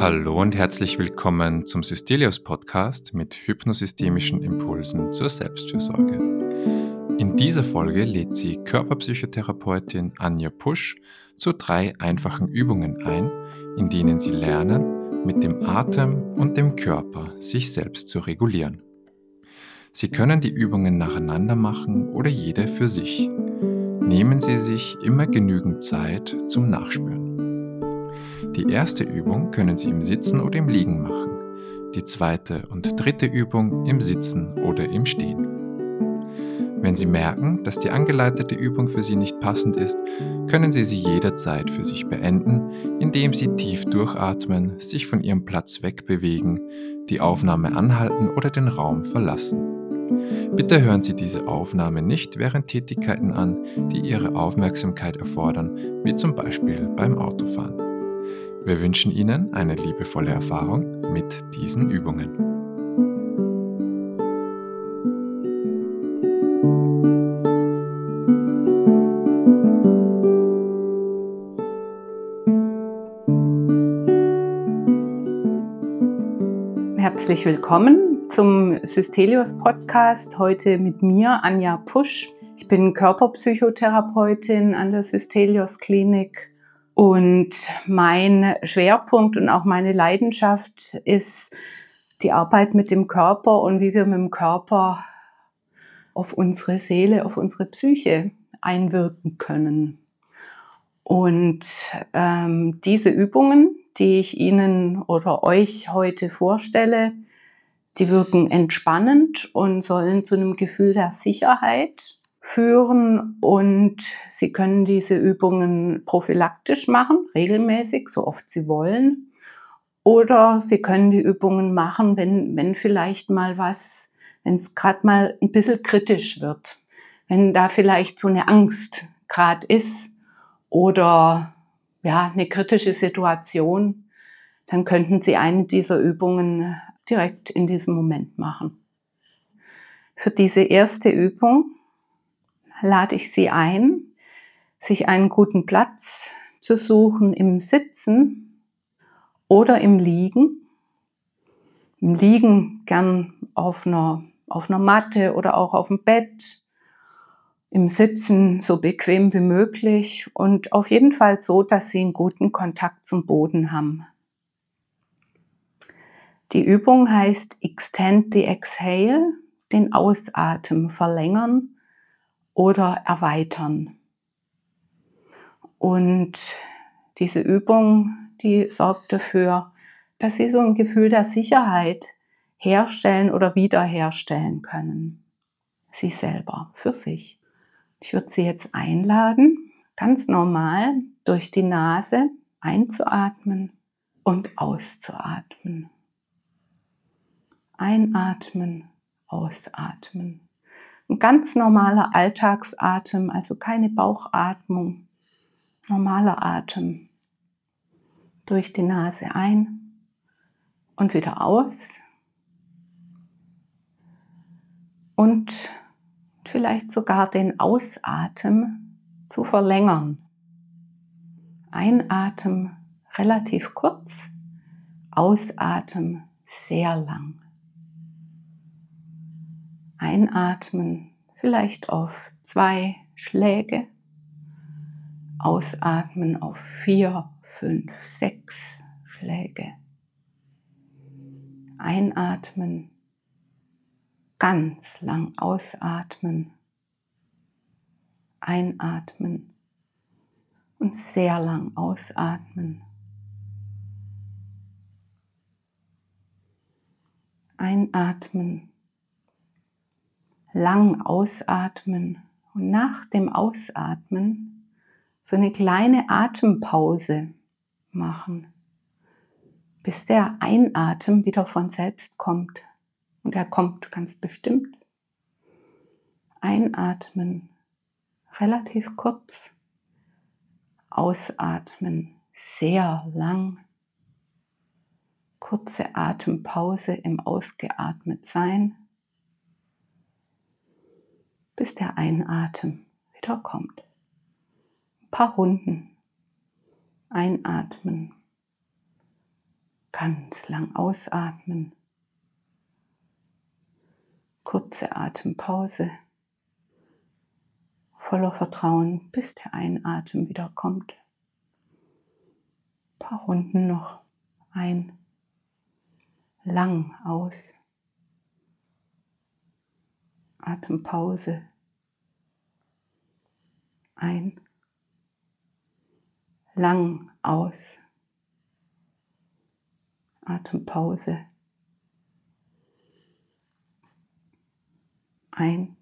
Hallo und herzlich willkommen zum Systelios Podcast mit hypnosystemischen Impulsen zur Selbstfürsorge. In dieser Folge lädt sie Körperpsychotherapeutin Anja Pusch zu drei einfachen Übungen ein, in denen sie lernen, mit dem Atem und dem Körper sich selbst zu regulieren. Sie können die Übungen nacheinander machen oder jede für sich. Nehmen Sie sich immer genügend Zeit zum Nachspüren. Die erste Übung können Sie im Sitzen oder im Liegen machen, die zweite und dritte Übung im Sitzen oder im Stehen. Wenn Sie merken, dass die angeleitete Übung für Sie nicht passend ist, können Sie sie jederzeit für sich beenden, indem Sie tief durchatmen, sich von Ihrem Platz wegbewegen, die Aufnahme anhalten oder den Raum verlassen. Bitte hören Sie diese Aufnahme nicht während Tätigkeiten an, die Ihre Aufmerksamkeit erfordern, wie zum Beispiel beim Autofahren. Wir wünschen Ihnen eine liebevolle Erfahrung mit diesen Übungen. Herzlich willkommen zum Systelios Podcast. Heute mit mir, Anja Pusch. Ich bin Körperpsychotherapeutin an der Systelios Klinik und mein Schwerpunkt und auch meine Leidenschaft ist die Arbeit mit dem Körper und wie wir mit dem Körper auf unsere Seele, auf unsere Psyche einwirken können. Und ähm, diese Übungen, die ich Ihnen oder euch heute vorstelle, die wirken entspannend und sollen zu einem Gefühl der Sicherheit führen und Sie können diese Übungen prophylaktisch machen, regelmäßig, so oft Sie wollen. Oder Sie können die Übungen machen, wenn, wenn vielleicht mal was, wenn es gerade mal ein bisschen kritisch wird, wenn da vielleicht so eine Angst gerade ist oder ja, eine kritische Situation, dann könnten Sie eine dieser Übungen direkt in diesem Moment machen. Für diese erste Übung lade ich Sie ein, sich einen guten Platz zu suchen im Sitzen oder im Liegen. Im Liegen gern auf einer, auf einer Matte oder auch auf dem Bett. Im Sitzen so bequem wie möglich und auf jeden Fall so, dass Sie einen guten Kontakt zum Boden haben. Die Übung heißt Extend the Exhale, den Ausatmen verlängern oder erweitern. Und diese Übung, die sorgt dafür, dass Sie so ein Gefühl der Sicherheit herstellen oder wiederherstellen können. Sie selber, für sich. Ich würde Sie jetzt einladen, ganz normal durch die Nase einzuatmen und auszuatmen. Einatmen, ausatmen. Ein ganz normaler Alltagsatem, also keine Bauchatmung. Normaler Atem. Durch die Nase ein und wieder aus. Und vielleicht sogar den Ausatem zu verlängern. Einatmen relativ kurz, Ausatmen sehr lang. Einatmen vielleicht auf zwei Schläge. Ausatmen auf vier, fünf, sechs Schläge. Einatmen, ganz lang ausatmen. Einatmen und sehr lang ausatmen. Einatmen lang ausatmen und nach dem Ausatmen so eine kleine Atempause machen, bis der Einatmen wieder von selbst kommt. Und er kommt ganz bestimmt. Einatmen, relativ kurz. Ausatmen, sehr lang. Kurze Atempause im Ausgeatmet sein, bis der Einatmen wieder kommt. Ein paar Runden. Einatmen. Ganz lang ausatmen. Kurze Atempause. Voller Vertrauen, bis der Einatmen wieder kommt. Ein paar Runden noch. Ein. Lang aus. Atempause. Ein. Lang aus. Atempause. Ein,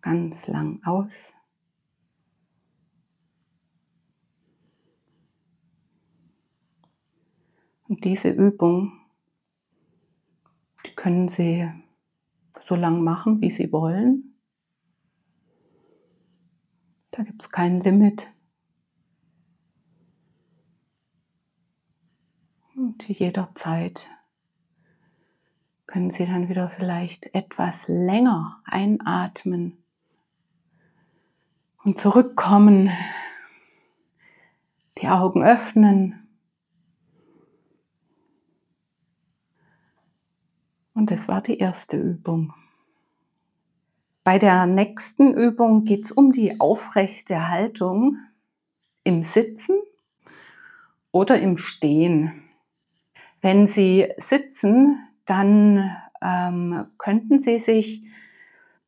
ganz lang aus. Und diese Übung, die können Sie so lang machen, wie Sie wollen. Da gibt es kein Limit. Und jederzeit können Sie dann wieder vielleicht etwas länger einatmen und zurückkommen, die Augen öffnen. Und das war die erste Übung. Bei der nächsten Übung geht es um die aufrechte Haltung im Sitzen oder im Stehen. Wenn Sie sitzen, dann ähm, könnten Sie sich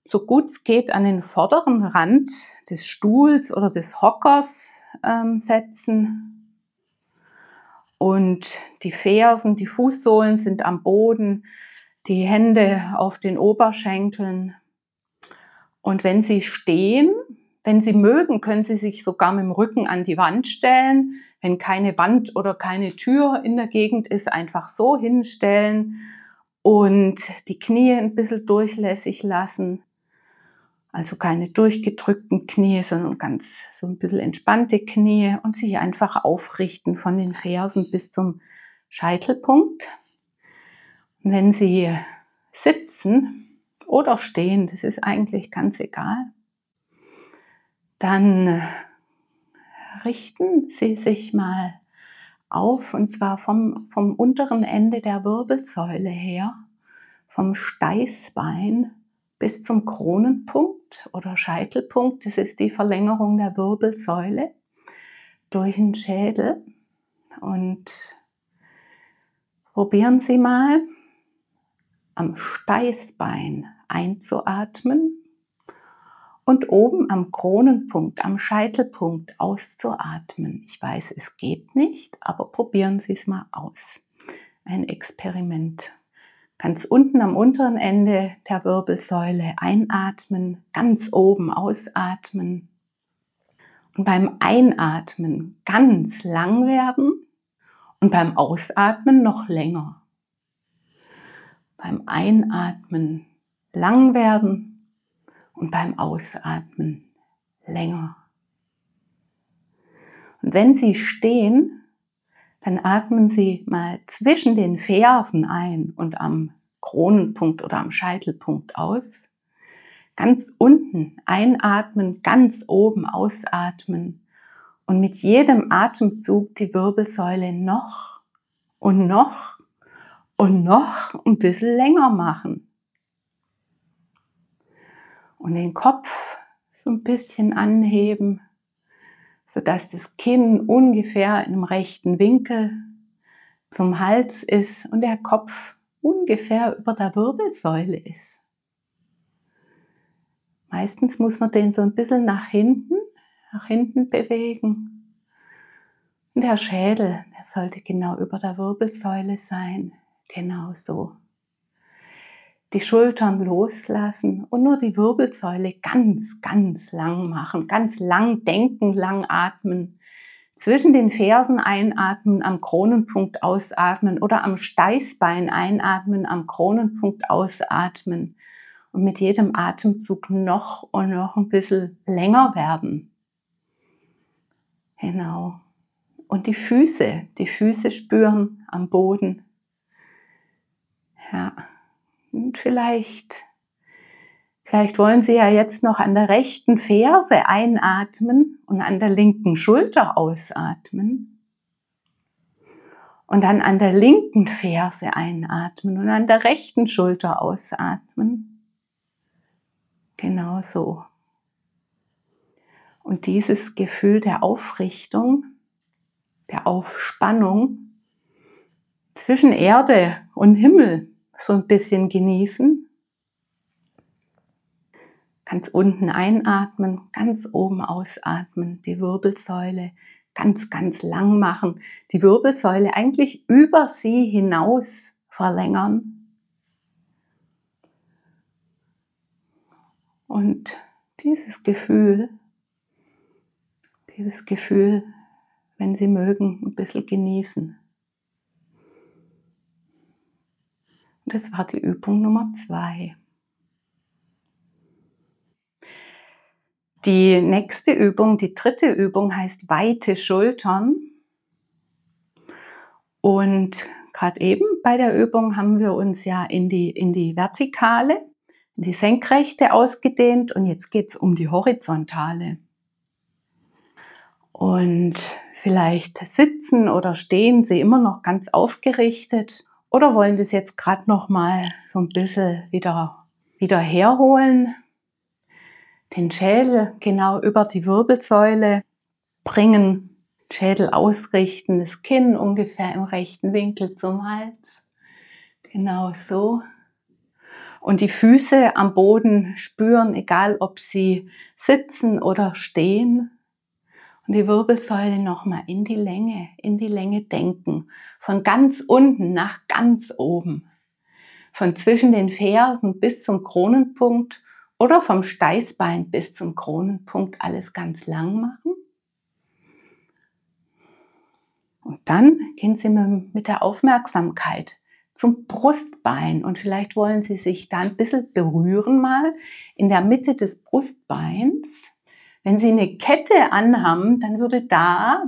so gut es geht an den vorderen Rand des Stuhls oder des Hockers ähm, setzen. Und die Fersen, die Fußsohlen sind am Boden, die Hände auf den Oberschenkeln. Und wenn Sie stehen, wenn Sie mögen, können Sie sich sogar mit dem Rücken an die Wand stellen. Wenn keine Wand oder keine Tür in der Gegend ist, einfach so hinstellen und die Knie ein bisschen durchlässig lassen. Also keine durchgedrückten Knie, sondern ganz so ein bisschen entspannte Knie und sich einfach aufrichten von den Fersen bis zum Scheitelpunkt. Und wenn Sie sitzen oder stehen, das ist eigentlich ganz egal, dann richten Sie sich mal auf und zwar vom, vom unteren Ende der Wirbelsäule her, vom Steißbein bis zum Kronenpunkt oder Scheitelpunkt. Das ist die Verlängerung der Wirbelsäule durch den Schädel. Und probieren Sie mal am Steißbein einzuatmen und oben am Kronenpunkt, am Scheitelpunkt auszuatmen. Ich weiß, es geht nicht, aber probieren Sie es mal aus. Ein Experiment. Ganz unten am unteren Ende der Wirbelsäule einatmen, ganz oben ausatmen. Und beim Einatmen ganz lang werden und beim Ausatmen noch länger. Beim Einatmen lang werden und beim Ausatmen länger. Und wenn Sie stehen, dann atmen Sie mal zwischen den Fersen ein und am Kronenpunkt oder am Scheitelpunkt aus. Ganz unten einatmen, ganz oben ausatmen und mit jedem Atemzug die Wirbelsäule noch und noch und noch ein bisschen länger machen und den Kopf so ein bisschen anheben, sodass das Kinn ungefähr in einem rechten Winkel zum Hals ist und der Kopf ungefähr über der Wirbelsäule ist. Meistens muss man den so ein bisschen nach hinten, nach hinten bewegen. Und der Schädel, der sollte genau über der Wirbelsäule sein. Genau so die Schultern loslassen und nur die Wirbelsäule ganz, ganz lang machen, ganz lang denken, lang atmen. Zwischen den Fersen einatmen, am Kronenpunkt ausatmen oder am Steißbein einatmen, am Kronenpunkt ausatmen und mit jedem Atemzug noch und noch ein bisschen länger werden. Genau. Und die Füße, die Füße spüren am Boden. Ja, und vielleicht, vielleicht wollen Sie ja jetzt noch an der rechten Ferse einatmen und an der linken Schulter ausatmen. Und dann an der linken Ferse einatmen und an der rechten Schulter ausatmen. Genau so. Und dieses Gefühl der Aufrichtung, der Aufspannung zwischen Erde und Himmel so ein bisschen genießen. Ganz unten einatmen, ganz oben ausatmen, die Wirbelsäule ganz, ganz lang machen, die Wirbelsäule eigentlich über sie hinaus verlängern. Und dieses Gefühl, dieses Gefühl, wenn Sie mögen, ein bisschen genießen. Das war die Übung Nummer zwei. Die nächste Übung, die dritte Übung heißt weite Schultern. Und gerade eben bei der Übung haben wir uns ja in die, in die Vertikale, in die Senkrechte ausgedehnt und jetzt geht es um die Horizontale. Und vielleicht sitzen oder stehen Sie immer noch ganz aufgerichtet oder wollen das jetzt gerade noch mal so ein bisschen wieder, wieder herholen den Schädel genau über die Wirbelsäule bringen, Schädel ausrichten, das Kinn ungefähr im rechten Winkel zum Hals. Genau so. Und die Füße am Boden spüren, egal ob sie sitzen oder stehen. Und die Wirbelsäule nochmal in die Länge, in die Länge denken. Von ganz unten nach ganz oben. Von zwischen den Fersen bis zum Kronenpunkt oder vom Steißbein bis zum Kronenpunkt alles ganz lang machen. Und dann gehen Sie mit der Aufmerksamkeit zum Brustbein und vielleicht wollen Sie sich da ein bisschen berühren mal in der Mitte des Brustbeins. Wenn Sie eine Kette anhaben, dann würde da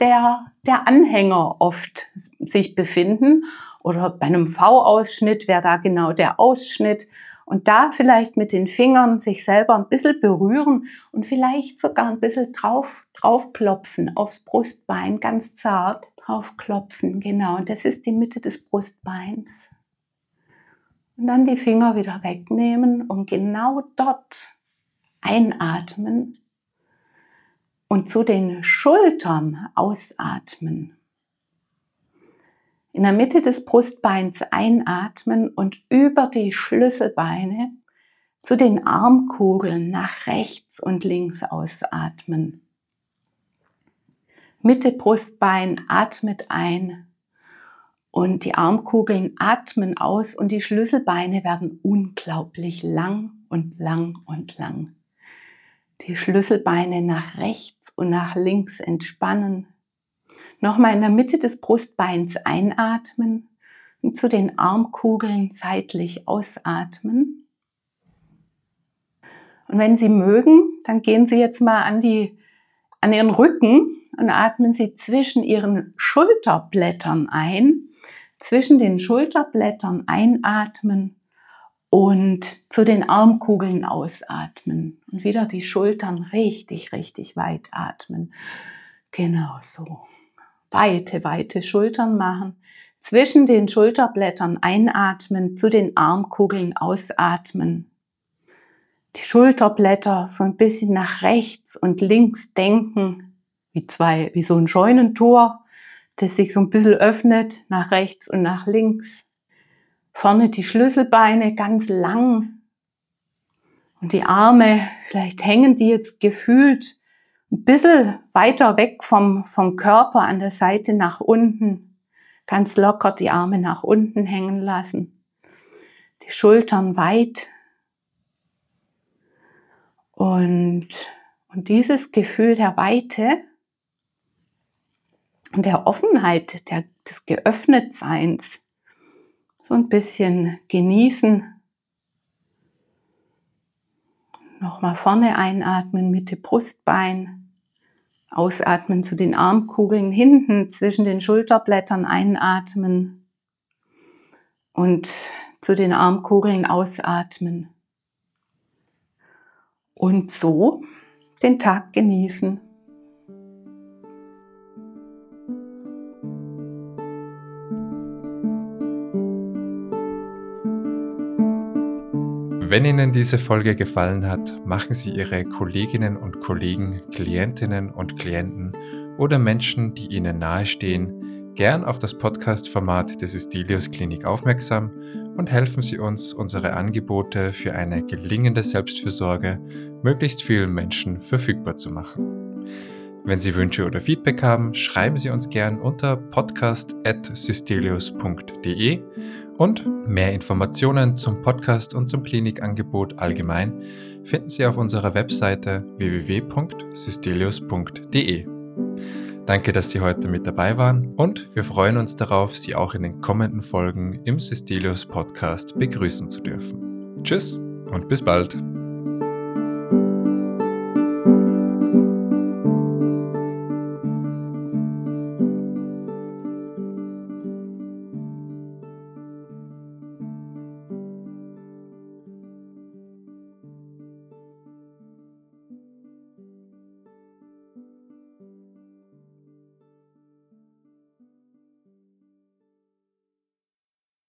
der, der Anhänger oft sich befinden oder bei einem V-Ausschnitt wäre da genau der Ausschnitt und da vielleicht mit den Fingern sich selber ein bisschen berühren und vielleicht sogar ein bisschen drauf, draufklopfen aufs Brustbein, ganz zart draufklopfen. Genau, das ist die Mitte des Brustbeins. Und dann die Finger wieder wegnehmen und genau dort einatmen und zu den Schultern ausatmen in der Mitte des Brustbeins einatmen und über die Schlüsselbeine zu den Armkugeln nach rechts und links ausatmen. Mitte Brustbein atmet ein und die Armkugeln atmen aus und die Schlüsselbeine werden unglaublich lang und lang und lang. Die Schlüsselbeine nach rechts und nach links entspannen Nochmal in der Mitte des Brustbeins einatmen und zu den Armkugeln seitlich ausatmen. Und wenn Sie mögen, dann gehen Sie jetzt mal an, die, an Ihren Rücken und atmen Sie zwischen Ihren Schulterblättern ein. Zwischen den Schulterblättern einatmen und zu den Armkugeln ausatmen. Und wieder die Schultern richtig, richtig weit atmen. Genau so weite, weite Schultern machen. Zwischen den Schulterblättern einatmen, zu den Armkugeln ausatmen. Die Schulterblätter so ein bisschen nach rechts und links denken, wie zwei, wie so ein Scheunentor, das sich so ein bisschen öffnet, nach rechts und nach links. Vorne die Schlüsselbeine ganz lang. Und die Arme, vielleicht hängen die jetzt gefühlt ein bisschen weiter weg vom, vom Körper an der Seite nach unten. Ganz locker die Arme nach unten hängen lassen. Die Schultern weit. Und, und dieses Gefühl der Weite und der Offenheit, der, des Geöffnetseins, ein bisschen genießen. Nochmal vorne einatmen, Mitte Brustbein Ausatmen zu den Armkugeln hinten zwischen den Schulterblättern einatmen und zu den Armkugeln ausatmen. Und so den Tag genießen. Wenn Ihnen diese Folge gefallen hat, machen Sie Ihre Kolleginnen und Kollegen, Klientinnen und Klienten oder Menschen, die Ihnen nahestehen, gern auf das Podcast-Format des Ystelios Klinik aufmerksam und helfen Sie uns, unsere Angebote für eine gelingende Selbstfürsorge möglichst vielen Menschen verfügbar zu machen. Wenn Sie Wünsche oder Feedback haben, schreiben Sie uns gern unter podcast.systelius.de und mehr Informationen zum Podcast und zum Klinikangebot allgemein finden Sie auf unserer Webseite www.systelius.de. Danke, dass Sie heute mit dabei waren und wir freuen uns darauf, Sie auch in den kommenden Folgen im Systelius Podcast begrüßen zu dürfen. Tschüss und bis bald.